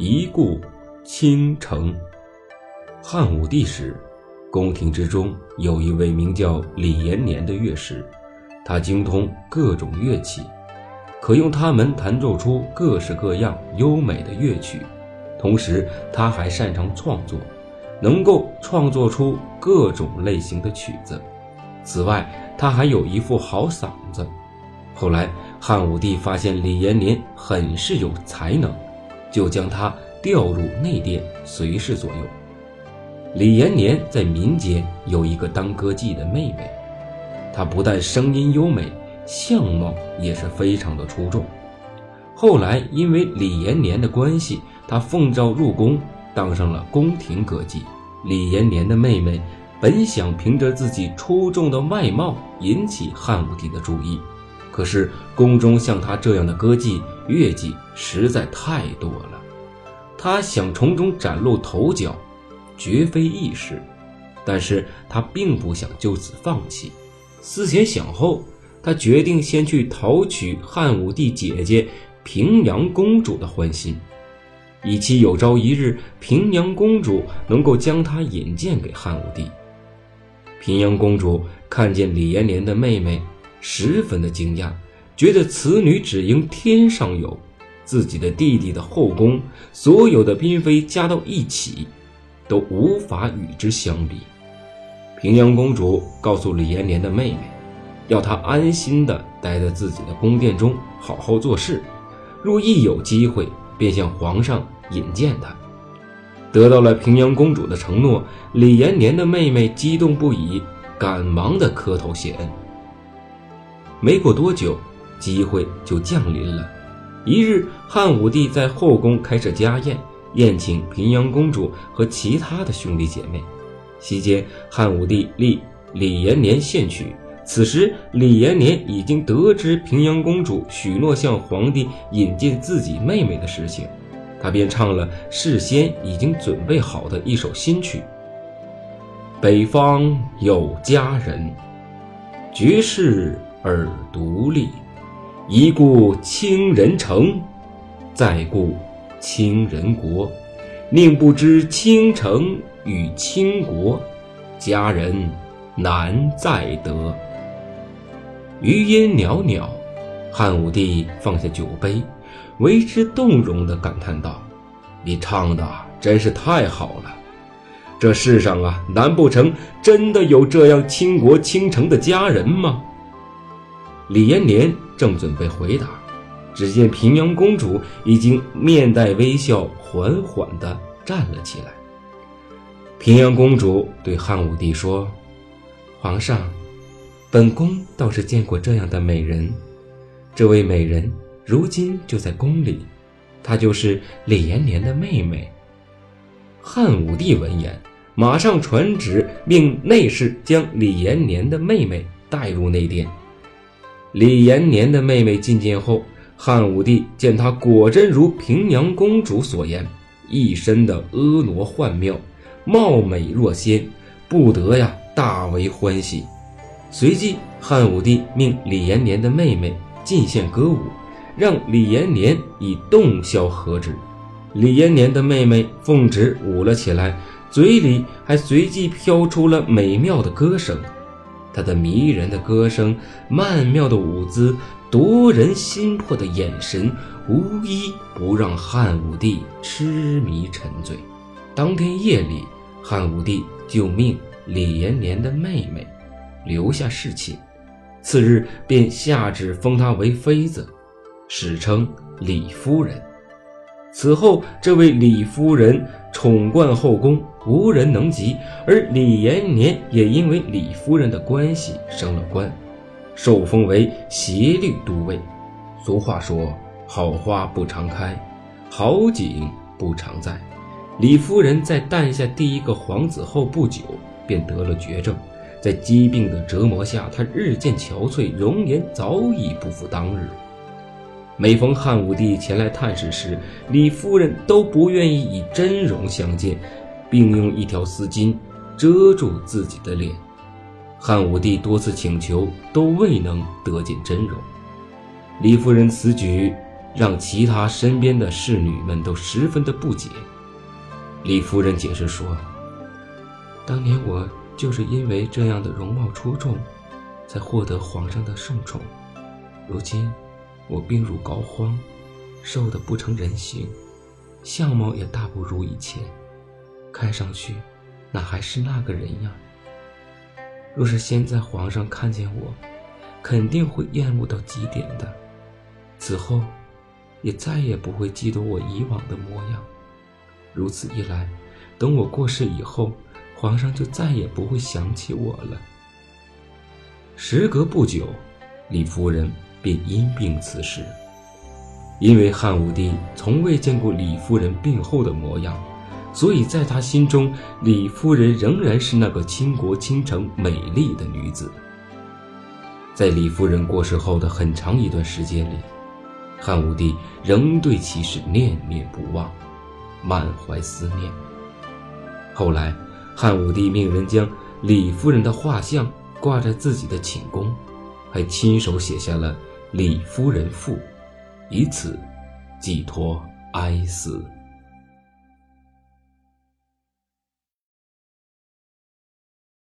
一顾倾城。汉武帝时，宫廷之中有一位名叫李延年的乐师，他精通各种乐器，可用它们弹奏出各式各样优美的乐曲。同时，他还擅长创作，能够创作出各种类型的曲子。此外，他还有一副好嗓子。后来，汉武帝发现李延年很是有才能，就将他调入内殿，随侍左右。李延年在民间有一个当歌妓的妹妹，她不但声音优美，相貌也是非常的出众。后来，因为李延年的关系，他奉召入宫，当上了宫廷歌妓。李延年的妹妹本想凭着自己出众的外貌引起汉武帝的注意。可是宫中像她这样的歌妓、乐妓实在太多了，他想从中崭露头角，绝非易事。但是他并不想就此放弃，思前想后，他决定先去讨取汉武帝姐姐平阳公主的欢心，以期有朝一日平阳公主能够将他引荐给汉武帝。平阳公主看见李延年的妹妹。十分的惊讶，觉得此女只应天上有，自己的弟弟的后宫所有的嫔妃加到一起，都无法与之相比。平阳公主告诉李延年的妹妹，要她安心的待在自己的宫殿中，好好做事，若一有机会，便向皇上引荐她。得到了平阳公主的承诺，李延年的妹妹激动不已，赶忙的磕头谢恩。没过多久，机会就降临了。一日，汉武帝在后宫开设家宴，宴请平阳公主和其他的兄弟姐妹。席间，汉武帝立李延年献曲。此时，李延年已经得知平阳公主许诺向皇帝引荐自己妹妹的事情，他便唱了事先已经准备好的一首新曲：“北方有佳人，绝世。”而独立，一顾倾人城，再顾倾人国。宁不知倾城与倾国，佳人难再得。余音袅袅，汉武帝放下酒杯，为之动容地感叹道：“你唱的真是太好了！这世上啊，难不成真的有这样倾国倾城的佳人吗？”李延年正准备回答，只见平阳公主已经面带微笑，缓缓地站了起来。平阳公主对汉武帝说：“皇上，本宫倒是见过这样的美人，这位美人如今就在宫里，她就是李延年的妹妹。”汉武帝闻言，马上传旨命内侍将李延年的妹妹带入内殿。李延年的妹妹觐见后，汉武帝见她果真如平阳公主所言，一身的婀娜幻妙，貌美若仙，不得呀大为欢喜。随即，汉武帝命李延年的妹妹进献歌舞，让李延年以洞箫和之。李延年的妹妹奉旨舞了起来，嘴里还随即飘出了美妙的歌声。他的迷人的歌声、曼妙的舞姿、夺人心魄的眼神，无一不让汉武帝痴迷沉醉。当天夜里，汉武帝就命李延年的妹妹留下侍寝，次日便下旨封她为妃子，史称李夫人。此后，这位李夫人宠冠后宫，无人能及。而李延年也因为李夫人的关系升了官，受封为协律都尉。俗话说：“好花不常开，好景不常在。”李夫人在诞下第一个皇子后不久，便得了绝症，在疾病的折磨下，她日渐憔悴，容颜早已不复当日。每逢汉武帝前来探视时，李夫人都不愿意以真容相见，并用一条丝巾遮住自己的脸。汉武帝多次请求，都未能得见真容。李夫人此举让其他身边的侍女们都十分的不解。李夫人解释说：“当年我就是因为这样的容貌出众，才获得皇上的圣宠。如今我病入膏肓，瘦得不成人形，相貌也大不如以前，看上去哪还是那个人呀？若是现在皇上看见我，肯定会厌恶到极点的，此后也再也不会记得我以往的模样。”如此一来，等我过世以后，皇上就再也不会想起我了。时隔不久，李夫人便因病辞世。因为汉武帝从未见过李夫人病后的模样，所以在他心中，李夫人仍然是那个倾国倾城、美丽的女子。在李夫人过世后的很长一段时间里，汉武帝仍对其是念念不忘。满怀思念。后来，汉武帝命人将李夫人的画像挂在自己的寝宫，还亲手写下了《李夫人赋》，以此寄托哀思。